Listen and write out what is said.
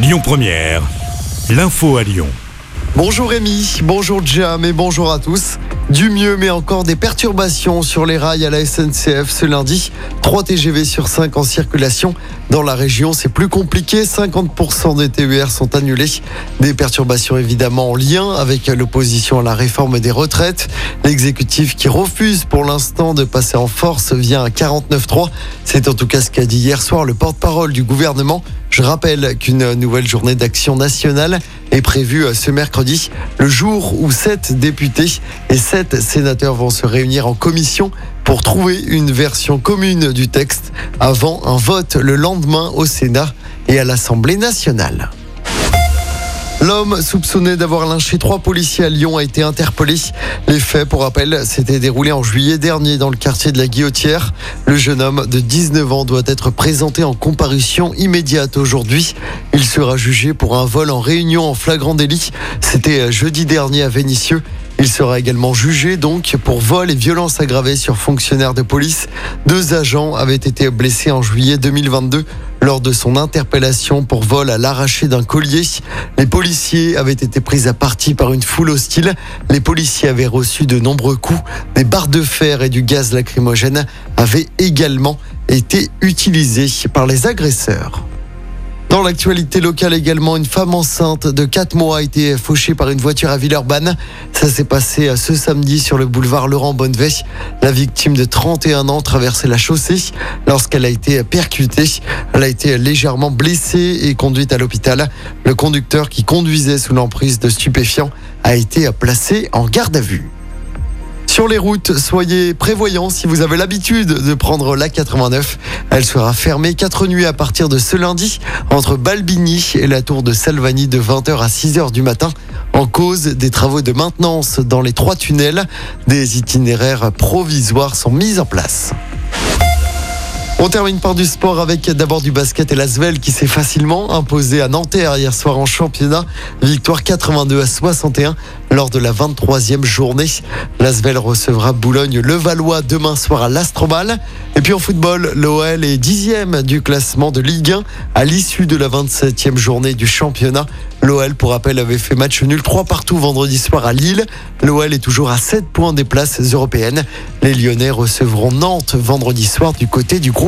Lyon Première, l'info à Lyon. Bonjour Rémi, bonjour Jam et bonjour à tous. Du mieux, mais encore des perturbations sur les rails à la SNCF ce lundi. 3 TGV sur 5 en circulation. Dans la région, c'est plus compliqué. 50% des TER sont annulés. Des perturbations évidemment en lien avec l'opposition à la réforme des retraites. L'exécutif qui refuse pour l'instant de passer en force via un 49-3. C'est en tout cas ce qu'a dit hier soir le porte-parole du gouvernement. Je rappelle qu'une nouvelle journée d'action nationale est prévue ce mercredi, le jour où sept députés et sept sénateurs vont se réunir en commission pour trouver une version commune du texte avant un vote le lendemain au Sénat et à l'Assemblée nationale. L'homme soupçonné d'avoir lynché trois policiers à Lyon a été interpellé. Les faits, pour rappel, s'étaient déroulés en juillet dernier dans le quartier de la Guillotière. Le jeune homme de 19 ans doit être présenté en comparution immédiate aujourd'hui. Il sera jugé pour un vol en réunion en flagrant délit. C'était jeudi dernier à Vénissieux. Il sera également jugé donc pour vol et violence aggravée sur fonctionnaires de police. Deux agents avaient été blessés en juillet 2022 lors de son interpellation pour vol à l'arraché d'un collier. Les policiers avaient été pris à partie par une foule hostile. Les policiers avaient reçu de nombreux coups. Des barres de fer et du gaz lacrymogène avaient également été utilisés par les agresseurs. Dans l'actualité locale également, une femme enceinte de 4 mois a été fauchée par une voiture à Villeurbanne. Ça s'est passé ce samedi sur le boulevard Laurent Bonnevet. La victime de 31 ans traversait la chaussée lorsqu'elle a été percutée. Elle a été légèrement blessée et conduite à l'hôpital. Le conducteur qui conduisait sous l'emprise de stupéfiants a été placé en garde à vue. Sur les routes, soyez prévoyants si vous avez l'habitude de prendre la 89. Elle sera fermée 4 nuits à partir de ce lundi entre Balbigny et la tour de Salvani de 20h à 6h du matin. En cause des travaux de maintenance dans les trois tunnels, des itinéraires provisoires sont mis en place. On termine par du sport avec d'abord du basket et l'Asvel qui s'est facilement imposé à Nanterre hier soir en championnat. Victoire 82 à 61 lors de la 23e journée. L'Asvel recevra Boulogne-le-Valois demain soir à l'Astrobal. Et puis en football, l'OL est dixième du classement de Ligue 1 à l'issue de la 27e journée du championnat. L'OL, pour rappel, avait fait match nul 3 partout vendredi soir à Lille. L'OL est toujours à 7 points des places européennes. Les Lyonnais recevront Nantes vendredi soir du côté du groupe